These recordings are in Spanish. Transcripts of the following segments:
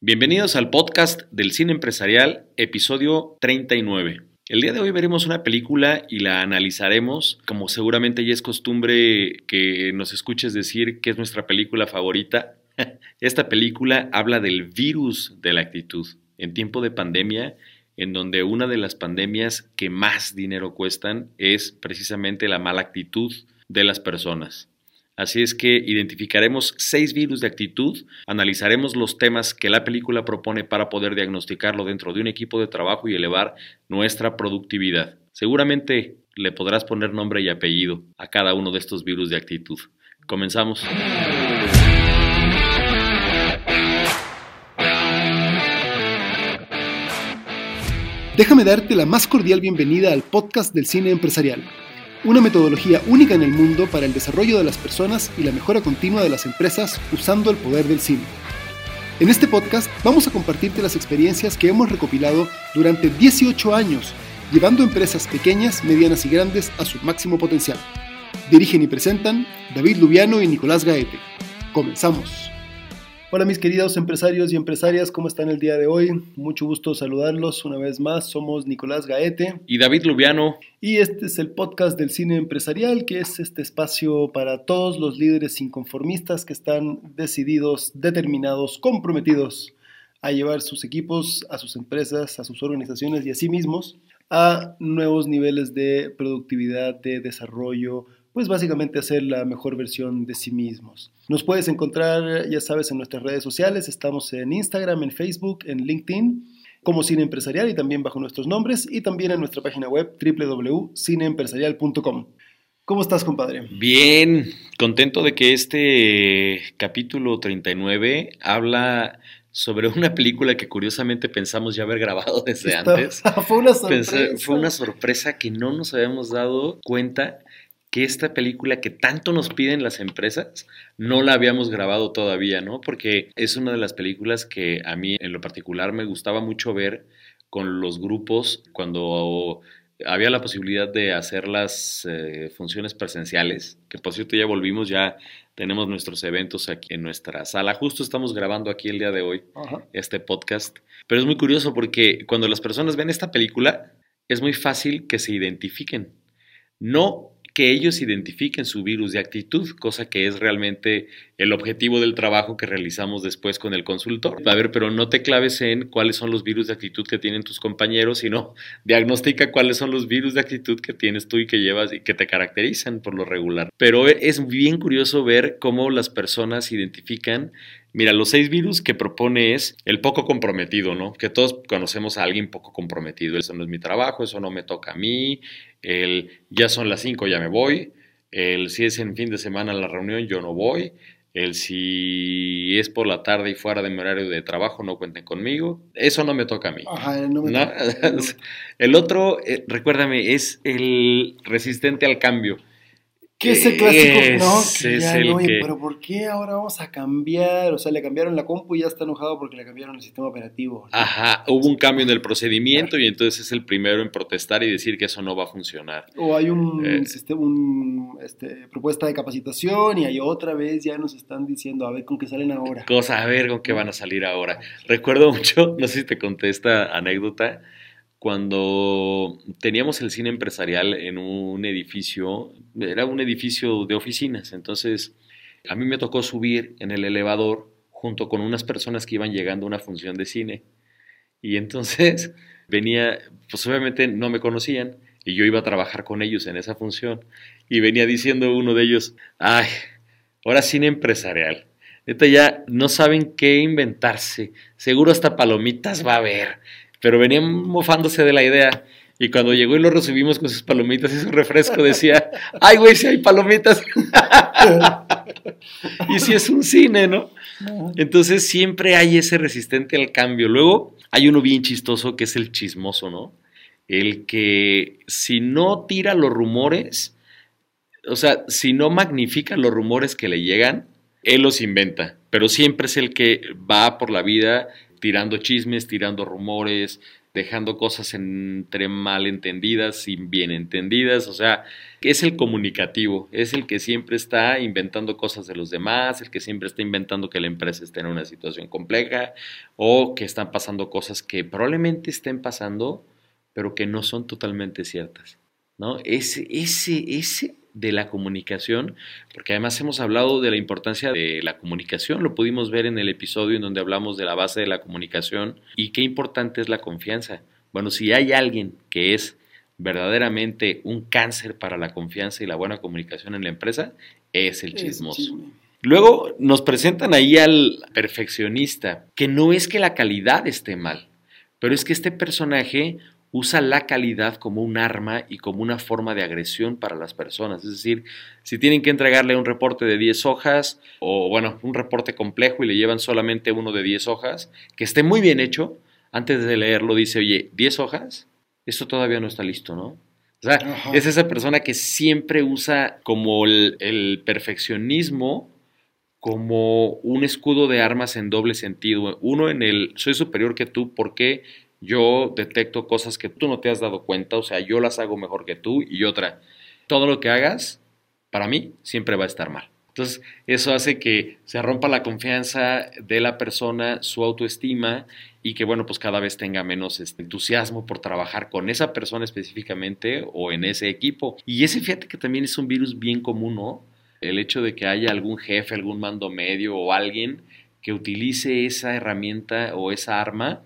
Bienvenidos al podcast del cine empresarial, episodio 39. El día de hoy veremos una película y la analizaremos, como seguramente ya es costumbre que nos escuches decir que es nuestra película favorita. Esta película habla del virus de la actitud. En tiempo de pandemia, en donde una de las pandemias que más dinero cuestan es precisamente la mala actitud de las personas. Así es que identificaremos seis virus de actitud, analizaremos los temas que la película propone para poder diagnosticarlo dentro de un equipo de trabajo y elevar nuestra productividad. Seguramente le podrás poner nombre y apellido a cada uno de estos virus de actitud. Comenzamos. Déjame darte la más cordial bienvenida al podcast del cine empresarial una metodología única en el mundo para el desarrollo de las personas y la mejora continua de las empresas usando el poder del cine. En este podcast vamos a compartirte las experiencias que hemos recopilado durante 18 años, llevando empresas pequeñas, medianas y grandes a su máximo potencial. Dirigen y presentan David Lubiano y Nicolás Gaete. Comenzamos. Hola mis queridos empresarios y empresarias, ¿cómo están el día de hoy? Mucho gusto saludarlos una vez más. Somos Nicolás Gaete. Y David Lubiano. Y este es el podcast del cine empresarial, que es este espacio para todos los líderes inconformistas que están decididos, determinados, comprometidos a llevar sus equipos, a sus empresas, a sus organizaciones y a sí mismos a nuevos niveles de productividad, de desarrollo, pues básicamente hacer la mejor versión de sí mismos. Nos puedes encontrar, ya sabes, en nuestras redes sociales, estamos en Instagram, en Facebook, en LinkedIn, como Cine Empresarial y también bajo nuestros nombres, y también en nuestra página web www.cineempresarial.com. ¿Cómo estás, compadre? Bien, contento de que este capítulo 39 habla sobre una película que curiosamente pensamos ya haber grabado desde antes. fue una sorpresa. fue una sorpresa que no nos habíamos dado cuenta que esta película que tanto nos piden las empresas no la habíamos grabado todavía, ¿no? Porque es una de las películas que a mí en lo particular me gustaba mucho ver con los grupos cuando había la posibilidad de hacer las eh, funciones presenciales, que por cierto ya volvimos, ya tenemos nuestros eventos aquí en nuestra sala. Justo estamos grabando aquí el día de hoy este podcast. Pero es muy curioso porque cuando las personas ven esta película, es muy fácil que se identifiquen. No que ellos identifiquen su virus de actitud, cosa que es realmente el objetivo del trabajo que realizamos después con el consultor. A ver, pero no te claves en cuáles son los virus de actitud que tienen tus compañeros, sino diagnostica cuáles son los virus de actitud que tienes tú y que llevas y que te caracterizan por lo regular. Pero es bien curioso ver cómo las personas identifican Mira, los seis virus que propone es el poco comprometido, ¿no? Que todos conocemos a alguien poco comprometido. Eso no es mi trabajo, eso no me toca a mí. El ya son las cinco, ya me voy. El si es en fin de semana la reunión, yo no voy. El si es por la tarde y fuera de mi horario de trabajo, no cuenten conmigo. Eso no me toca a mí. Ajá, no me Toca. el otro, eh, recuérdame, es el resistente al cambio. ¿Qué es el clásico? no, que ya no, pero ¿por qué ahora vamos a cambiar? O sea, le cambiaron la compu y ya está enojado porque le cambiaron el sistema operativo. Ajá, hubo un cambio en el procedimiento y entonces es el primero en protestar y decir que eso no va a funcionar. O hay un, eh. sistema, un este, propuesta de capacitación y hay otra vez ya nos están diciendo a ver con qué salen ahora. Cosa, a ver con qué van a salir ahora. Recuerdo mucho, no sé si te conté esta anécdota cuando teníamos el cine empresarial en un edificio, era un edificio de oficinas, entonces a mí me tocó subir en el elevador junto con unas personas que iban llegando a una función de cine. Y entonces venía, pues obviamente no me conocían y yo iba a trabajar con ellos en esa función y venía diciendo uno de ellos, ay, ahora cine empresarial. Ahorita ya no saben qué inventarse, seguro hasta palomitas va a haber pero venían mofándose de la idea. Y cuando llegó y lo recibimos con sus palomitas y su refresco, decía, ay, güey, si hay palomitas. y si es un cine, ¿no? Entonces siempre hay ese resistente al cambio. Luego hay uno bien chistoso que es el chismoso, ¿no? El que si no tira los rumores, o sea, si no magnifica los rumores que le llegan, él los inventa, pero siempre es el que va por la vida tirando chismes, tirando rumores, dejando cosas entre malentendidas y bien entendidas, o sea, es el comunicativo, es el que siempre está inventando cosas de los demás, el que siempre está inventando que la empresa esté en una situación compleja o que están pasando cosas que probablemente estén pasando, pero que no son totalmente ciertas. ¿no? Ese, ese, ese de la comunicación, porque además hemos hablado de la importancia de la comunicación, lo pudimos ver en el episodio en donde hablamos de la base de la comunicación y qué importante es la confianza. Bueno, si hay alguien que es verdaderamente un cáncer para la confianza y la buena comunicación en la empresa, es el chismoso. Luego nos presentan ahí al perfeccionista, que no es que la calidad esté mal, pero es que este personaje usa la calidad como un arma y como una forma de agresión para las personas. Es decir, si tienen que entregarle un reporte de 10 hojas o, bueno, un reporte complejo y le llevan solamente uno de 10 hojas, que esté muy bien hecho, antes de leerlo dice, oye, 10 hojas, esto todavía no está listo, ¿no? O sea, es esa persona que siempre usa como el, el perfeccionismo como un escudo de armas en doble sentido. Uno en el soy superior que tú porque yo detecto cosas que tú no te has dado cuenta, o sea, yo las hago mejor que tú y otra, todo lo que hagas, para mí, siempre va a estar mal. Entonces, eso hace que se rompa la confianza de la persona, su autoestima y que, bueno, pues cada vez tenga menos este, entusiasmo por trabajar con esa persona específicamente o en ese equipo. Y ese, fíjate que también es un virus bien común, ¿no? El hecho de que haya algún jefe, algún mando medio o alguien que utilice esa herramienta o esa arma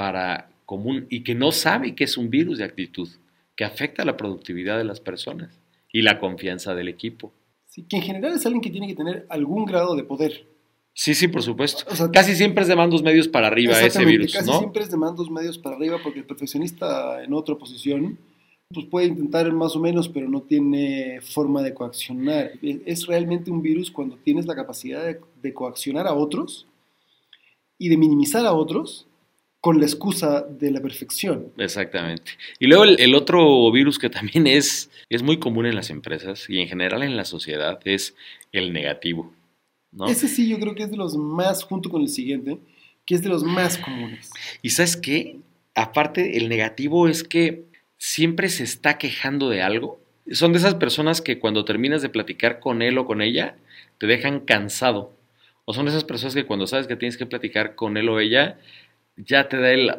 para común y que no sabe que es un virus de actitud que afecta la productividad de las personas y la confianza del equipo. Sí, que en general es alguien que tiene que tener algún grado de poder. Sí, sí, por supuesto. casi siempre es de mandos medios para arriba ese virus, casi siempre es de mandos medios para arriba porque el perfeccionista en otra posición pues puede intentar más o menos, pero no tiene forma de coaccionar. Es realmente un virus cuando tienes la capacidad de, de coaccionar a otros y de minimizar a otros con la excusa de la perfección. Exactamente. Y luego el, otro virus que también es, es muy común en las empresas y en general en la sociedad es el negativo. ¿no? Ese sí yo creo que es de los más, junto con el siguiente, que es de los más comunes. ¿Y sabes qué? Aparte, el negativo es que siempre se está quejando de algo. Son de esas personas que cuando terminas de platicar con él o con ella, te dejan cansado. O son esas personas que cuando sabes que tienes que platicar con él o ella, ya te da el...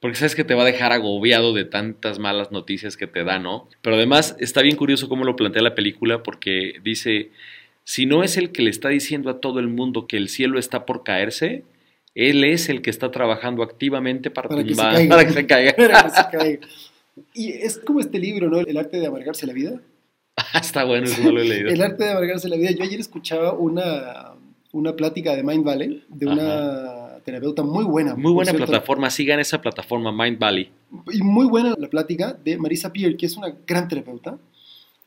porque sabes que te va a dejar agobiado de tantas malas noticias que te da, ¿no? Pero además está bien curioso cómo lo plantea la película porque dice, si no es el que le está diciendo a todo el mundo que el cielo está por caerse, él es el que está trabajando activamente para, para, que, se caiga. Y es como este libro, ¿no? El arte de amargarse la vida. está bueno, eso no lo he leído. el arte de amargarse la vida. Yo ayer escuchaba una, una plática de Mind Valley, de una terapeuta muy buena. Muy buena plataforma, sigan esa plataforma Mind Valley. Y muy buena la plática de Marisa Pierre, que es una gran terapeuta,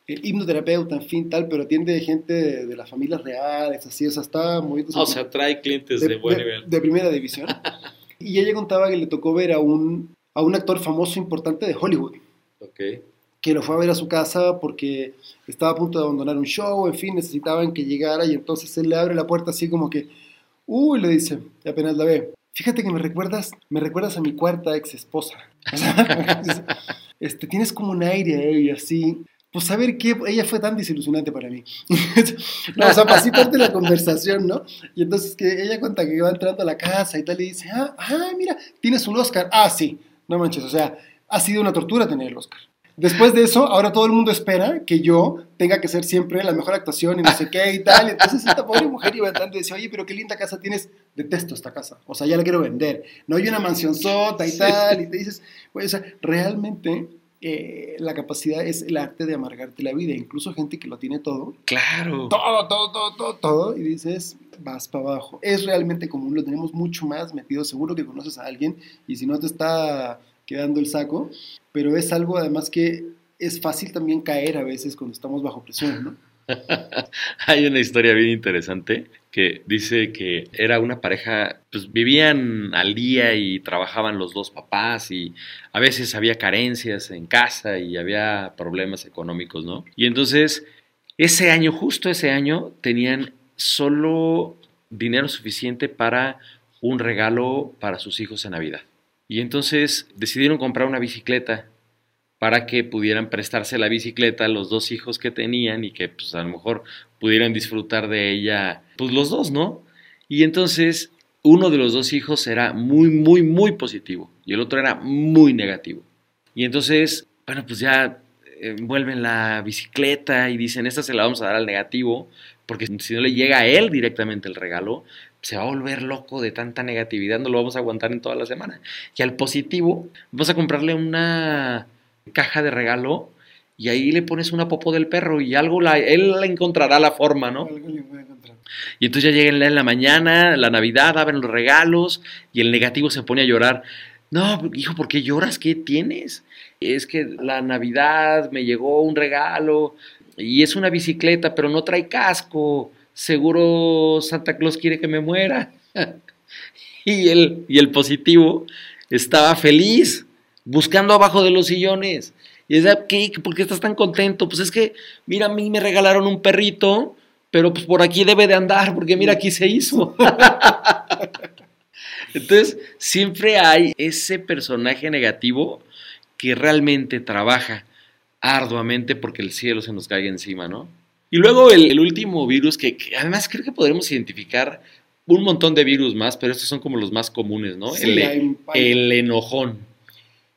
eh, hipnoterapeuta, en fin, tal, pero atiende gente de, las familias reales, así, o sea, está muy... O sea, trae clientes de, buen nivel. De primera división. y ella contaba que le tocó ver a un, a un actor famoso importante de Hollywood. Ok que lo fue a ver a su casa porque estaba a punto de abandonar un show, en fin, necesitaban que llegara y entonces él le abre la puerta así como que, Uy, le dice, y apenas la ve. Fíjate que me recuerdas, me recuerdas a mi cuarta ex esposa. este, tienes como un aire y así. Pues saber qué, ella fue tan desilusionante para mí. no, o sea, así parte la conversación, ¿no? Y entonces que ella cuenta que va entrando a la casa y tal y dice, ah, ah, mira, tienes un Oscar. Ah, sí, no manches, o sea, ha sido una tortura tener el Oscar. Después de eso, ahora todo el mundo espera que yo tenga que ser siempre la mejor actuación y no sé qué y tal. Entonces esta pobre mujer iba entrando y decía, oye, pero qué linda casa tienes. Detesto esta casa. O sea, ya la quiero vender. No hay una mansión sota y tal. Y te dices, oye, o sea, realmente eh, la capacidad es el arte de amargarte la vida. Incluso gente que lo tiene todo. Claro. Todo, todo, todo, todo, todo. Y dices, vas para abajo. Es realmente común, lo tenemos mucho más metido. Seguro que conoces a alguien y si no te está quedando el saco, pero es algo además que es fácil también caer a veces cuando estamos bajo presión, ¿no? Hay una historia bien interesante que dice que era una pareja, pues vivían al día y trabajaban los dos papás y a veces había carencias en casa y había problemas económicos, ¿no? Y entonces, ese año, justo ese año, tenían solo dinero suficiente para un regalo para sus hijos en Navidad. Y entonces decidieron comprar una bicicleta para que pudieran prestarse la bicicleta los dos hijos que tenían y que pues a lo mejor pudieran disfrutar de ella, pues los dos, ¿no? Y entonces uno de los dos hijos era muy, muy, muy positivo y el otro era muy negativo. Y entonces, bueno, pues ya envuelven la bicicleta y dicen, esta se la vamos a dar al negativo, porque si no le llega a él directamente el regalo, se va a volver loco de tanta negatividad, no lo vamos a aguantar en toda la semana. Y al positivo, vamos a comprarle una caja de regalo y ahí le pones una popo del perro y algo la, él encontrará la forma, ¿no? Y entonces ya llega en la mañana, la Navidad, abren los regalos y el negativo se pone a llorar. No, hijo, ¿por qué lloras? ¿Qué tienes? Es que la Navidad me llegó un regalo y es una bicicleta, pero no trae casco. Seguro Santa Claus quiere que me muera. y, el, y el positivo estaba feliz, buscando abajo de los sillones. Y decía, ¿qué? ¿Por qué estás tan contento? Pues es que, mira, a mí me regalaron un perrito, pero pues por aquí debe de andar, porque mira, aquí se hizo. Entonces, siempre hay ese personaje negativo que realmente trabaja arduamente porque el cielo se nos caiga encima, ¿no? Y luego el, último virus que, además creo que podremos identificar un montón de virus más, pero estos son como los más comunes, ¿no? el, el, enojón.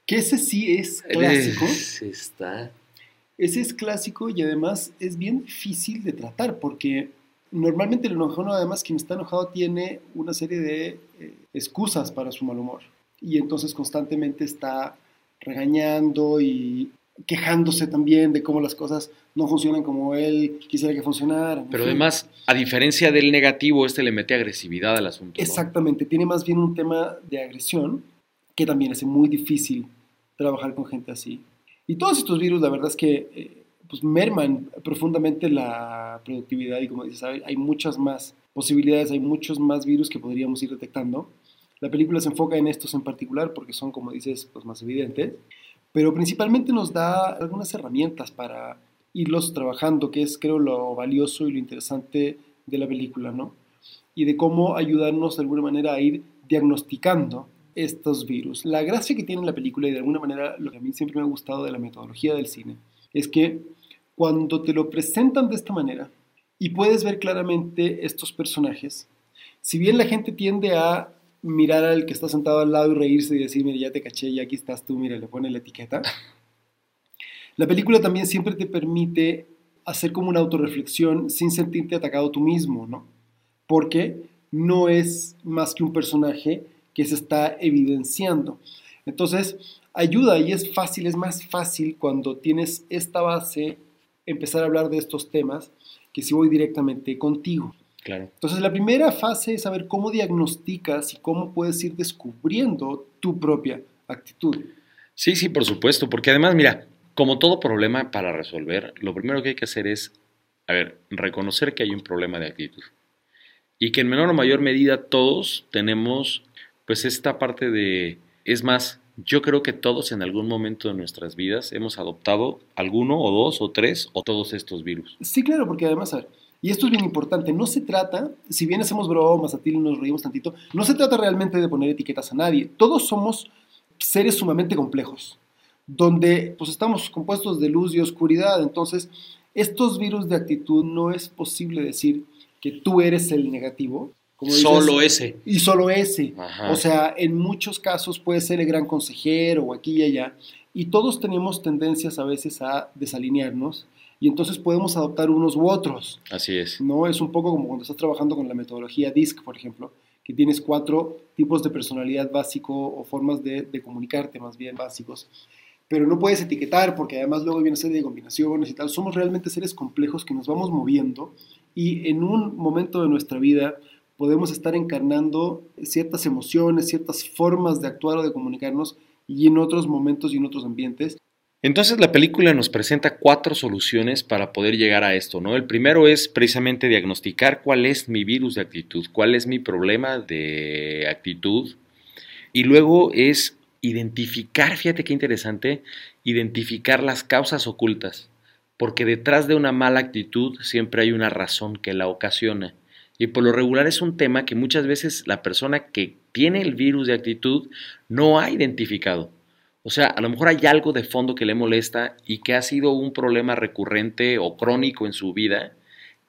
Que ese sí es clásico. Ese está. Ese es clásico y además es bien difícil de tratar porque normalmente el enojón, además, quien está enojado tiene una serie de eh, excusas para su mal humor y entonces constantemente está regañando y quejándose también de cómo las cosas no funcionan como él quisiera que funcionaran. Pero además, a diferencia del negativo, este le mete agresividad al asunto. Exactamente, tiene más bien un tema de agresión que también hace muy difícil trabajar con gente así. Y todos estos virus, la verdad es que eh, pues merman profundamente la productividad y como dices, hay muchas más posibilidades, hay muchos más virus que podríamos ir detectando. La película se enfoca en estos en particular porque son, como dices, pues más evidentes pero principalmente nos da algunas herramientas para irlos trabajando, que es creo lo valioso y lo interesante de la película, ¿no? Y de cómo ayudarnos de alguna manera a ir diagnosticando estos virus. La gracia que tiene la película y de alguna manera lo que a mí siempre me ha gustado de la metodología del cine es que cuando te lo presentan de esta manera y puedes ver claramente estos personajes, si bien la gente tiende a mirar al que está sentado al lado y reírse y decir, mira, ya te caché y aquí estás tú, mira, le pone la etiqueta. La película también siempre te permite hacer como una autorreflexión sin sentirte atacado tú mismo, ¿no? Porque no es más que un personaje que se está evidenciando. Entonces, ayuda y es fácil, es más fácil cuando tienes esta base empezar a hablar de estos temas que si voy directamente contigo. Entonces, la primera fase es saber cómo diagnosticas y cómo puedes ir descubriendo tu propia actitud. Sí, sí, por supuesto, porque además, mira, como todo problema para resolver, lo primero que hay que hacer es, a ver, reconocer que hay un problema de actitud. Y que en menor o mayor medida todos tenemos, pues, esta parte de, es más, yo creo que todos en algún momento de nuestras vidas hemos adoptado alguno o dos o tres o todos estos virus. Sí, claro, porque además, a ver, y esto es bien importante, no se trata, si bien hacemos bromas, a ti nos reímos tantito, no se trata realmente de poner etiquetas a nadie. Todos somos seres sumamente complejos, donde pues estamos compuestos de luz y oscuridad. Entonces, estos virus de actitud no es posible decir que tú eres el negativo. Como solo ese. Y solo ese. O sea, en muchos casos puede ser el gran consejero o aquí y allá. Y todos tenemos tendencias a veces a desalinearnos y entonces podemos adoptar unos u otros. Así es. ¿no? Es un poco como cuando estás trabajando con la metodología DISC, por ejemplo, que tienes cuatro tipos de personalidad básico o formas de, de comunicarte más bien básicos, pero no puedes etiquetar porque además luego viene una serie de combinaciones y tal. Somos realmente seres complejos que nos vamos moviendo y en un momento de nuestra vida podemos estar encarnando ciertas emociones, ciertas formas de actuar o de comunicarnos y en otros momentos y en otros ambientes entonces la película nos presenta cuatro soluciones para poder llegar a esto, ¿no? El primero es precisamente diagnosticar cuál es mi virus de actitud, cuál es mi problema de actitud. Y luego es identificar, fíjate qué interesante, identificar las causas ocultas, porque detrás de una mala actitud siempre hay una razón que la ocasiona. Y por lo regular es un tema que muchas veces la persona que tiene el virus de actitud no ha identificado. O sea, a lo mejor hay algo de fondo que le molesta y que ha sido un problema recurrente o crónico en su vida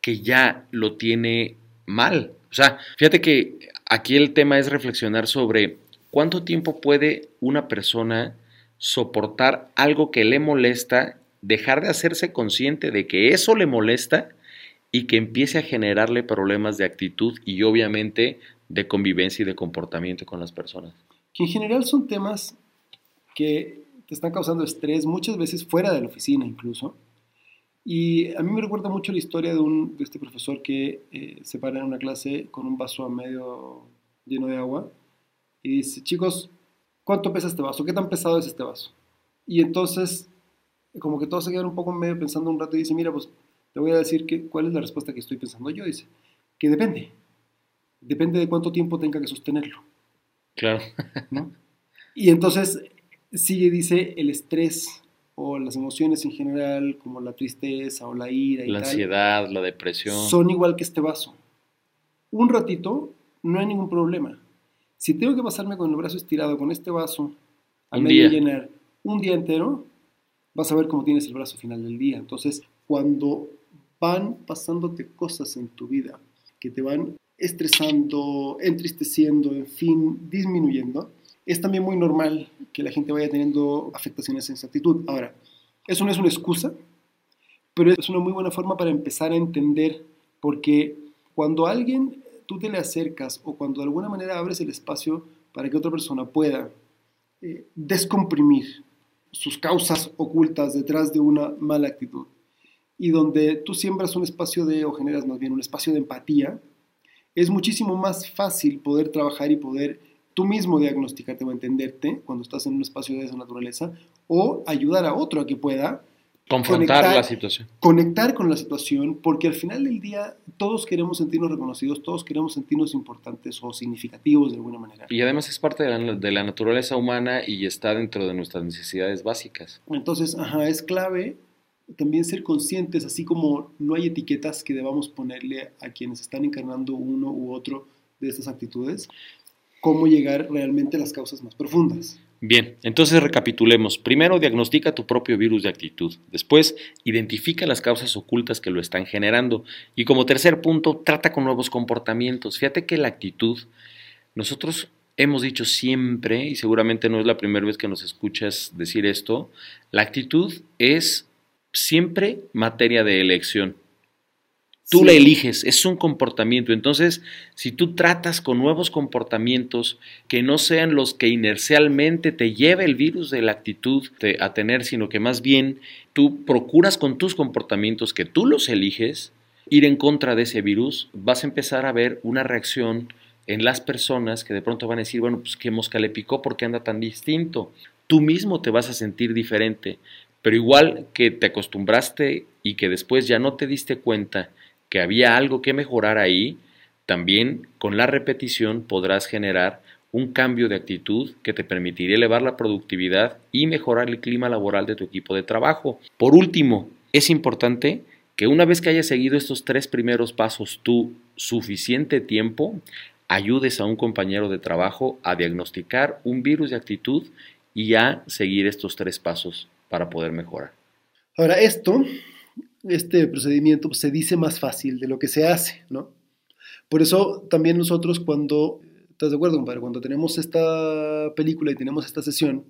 que ya lo tiene mal. O sea, fíjate que aquí el tema es reflexionar sobre cuánto tiempo puede una persona soportar algo que le molesta, dejar de hacerse consciente de que eso le molesta y que empiece a generarle problemas de actitud y obviamente de convivencia y de comportamiento con las personas. Que en general son temas que te están causando estrés, muchas veces fuera de la oficina incluso. Y a mí me recuerda mucho la historia de, un, de este profesor que eh, se para en una clase con un vaso a medio lleno de agua y dice, chicos, ¿cuánto pesa este vaso? ¿Qué tan pesado es este vaso? Y entonces, como que todos se quedan un poco medio pensando un rato y dice, mira, pues te voy a decir que, cuál es la respuesta que estoy pensando yo. Dice, que depende. Depende de cuánto tiempo tenga que sostenerlo. Claro. ¿no? Y entonces sigue, dice, el estrés o las emociones en general, como la tristeza o la ira y la ansiedad, la depresión, son igual que este vaso. Un ratito no hay ningún problema. Si tengo que pasarme con el brazo estirado con este vaso a medio llenar un día entero, vas a ver cómo tienes el brazo final del día. Entonces, cuando van pasándote cosas en tu vida que te van estresando, entristeciendo, en fin, disminuyendo, es también muy normal que la gente vaya teniendo afectaciones en esa actitud. Ahora, eso no es una excusa, pero es una muy buena forma para empezar a entender, porque cuando alguien tú te le acercas o cuando de alguna manera abres el espacio para que otra persona pueda eh, descomprimir sus causas ocultas detrás de una mala actitud, y donde tú siembras un espacio de, o generas más bien un espacio de empatía, es muchísimo más fácil poder trabajar y poder tú mismo diagnosticarte o entenderte cuando estás en un espacio de esa naturaleza o ayudar a otro a que pueda confrontar la situación. Conectar con la situación, porque al final del día todos queremos sentirnos reconocidos, todos queremos sentirnos importantes o significativos de alguna manera. Y además es parte de la, de la naturaleza humana y está dentro de nuestras necesidades básicas. Entonces, ajá, es clave también ser conscientes, así como no hay etiquetas que debamos ponerle a quienes están encarnando uno u otro de estas actitudes, cómo llegar realmente a las causas más profundas. Bien, entonces recapitulemos. Primero, diagnostica tu propio virus de actitud. Después, identifica las causas ocultas que lo están generando. Y como tercer punto, trata con nuevos comportamientos. Fíjate que la actitud, nosotros hemos dicho siempre, y seguramente no es la primera vez que nos escuchas decir esto, la actitud es siempre materia de elección. Tú la eliges, es un comportamiento. Entonces, si tú tratas con nuevos comportamientos que no sean los que inercialmente te lleve el virus de la actitud a tener, sino que más bien tú procuras con tus comportamientos que tú los eliges, ir en contra de ese virus, vas a empezar a ver una reacción en las personas que de pronto van a decir, bueno, pues qué mosca le picó, ¿por qué anda tan distinto? Tú mismo te vas a sentir diferente. Pero igual que te acostumbraste y que después ya no te diste cuenta que había algo que mejorar ahí, también con la repetición podrás generar un cambio de actitud que te permitiría elevar la productividad y mejorar el clima laboral de tu equipo de trabajo. Por último, es importante que una vez que hayas seguido estos tres primeros pasos tú suficiente tiempo, ayudes a un compañero de trabajo a diagnosticar un virus de actitud y a seguir estos tres pasos para poder mejorar. Ahora, esto, este procedimiento se dice más fácil de lo que se hace, ¿no? Por eso también nosotros cuando, ¿estás de acuerdo, compadre? Cuando tenemos esta película y tenemos esta sesión,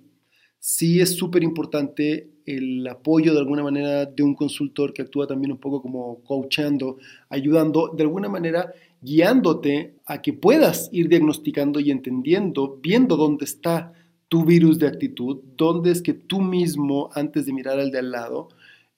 sí es súper importante el apoyo de alguna manera de un consultor que actúa también un poco como coachando, ayudando, de alguna manera guiándote a que puedas ir diagnosticando y entendiendo, viendo dónde está tu virus de actitud, dónde es que tú mismo, antes de mirar al de al lado,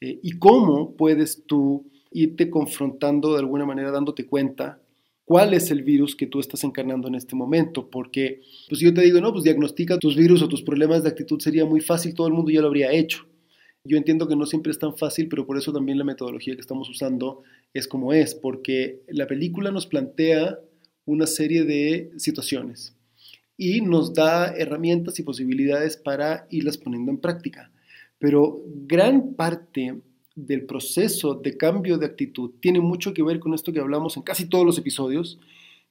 eh, y cómo puedes tú irte confrontando de alguna manera, dándote cuenta cuál es el virus que tú estás encarnando en este momento, porque pues yo te digo, no, pues diagnostica tus virus o tus problemas de actitud sería muy fácil, todo el mundo ya lo habría hecho. Yo entiendo que no siempre es tan fácil, pero por eso también la metodología que estamos usando es como es, porque la película nos plantea una serie de situaciones y nos da herramientas y posibilidades para irlas poniendo en práctica. Pero gran parte del proceso de cambio de actitud tiene mucho que ver con esto que hablamos en casi todos los episodios,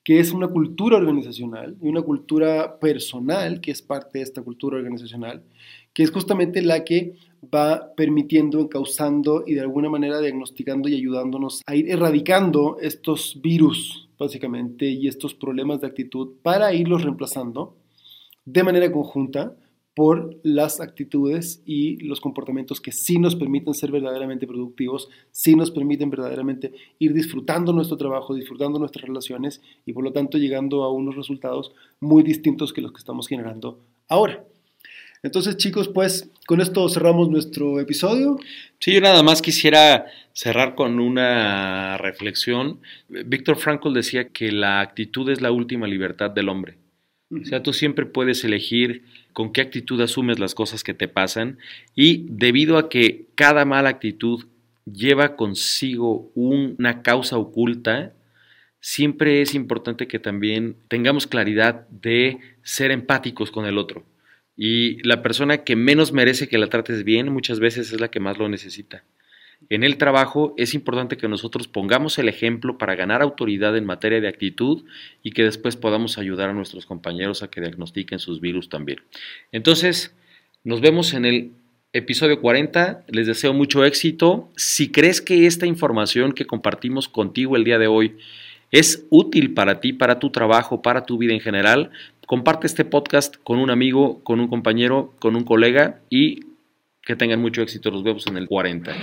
que es una cultura organizacional y una cultura personal, que es parte de esta cultura organizacional, que es justamente la que va permitiendo, causando y de alguna manera diagnosticando y ayudándonos a ir erradicando estos virus, básicamente, y estos problemas de actitud para irlos reemplazando de manera conjunta por las actitudes y los comportamientos que sí nos permiten ser verdaderamente productivos, sí nos permiten verdaderamente ir disfrutando nuestro trabajo, disfrutando nuestras relaciones y por lo tanto llegando a unos resultados muy distintos que los que estamos generando ahora. Entonces chicos, pues con esto cerramos nuestro episodio. Sí, yo nada más quisiera cerrar con una reflexión. Víctor Frankl decía que la actitud es la última libertad del hombre. O sea, tú siempre puedes elegir con qué actitud asumes las cosas que te pasan y debido a que cada mala actitud lleva consigo una causa oculta, siempre es importante que también tengamos claridad de ser empáticos con el otro. Y la persona que menos merece que la trates bien muchas veces es la que más lo necesita. En el trabajo es importante que nosotros pongamos el ejemplo para ganar autoridad en materia de actitud y que después podamos ayudar a nuestros compañeros a que diagnostiquen sus virus también. Entonces, nos vemos en el episodio 40. Les deseo mucho éxito. Si crees que esta información que compartimos contigo el día de hoy es útil para ti, para tu trabajo, para tu vida en general, comparte este podcast con un amigo, con un compañero, con un colega y que tengan mucho éxito. Nos vemos en el 40.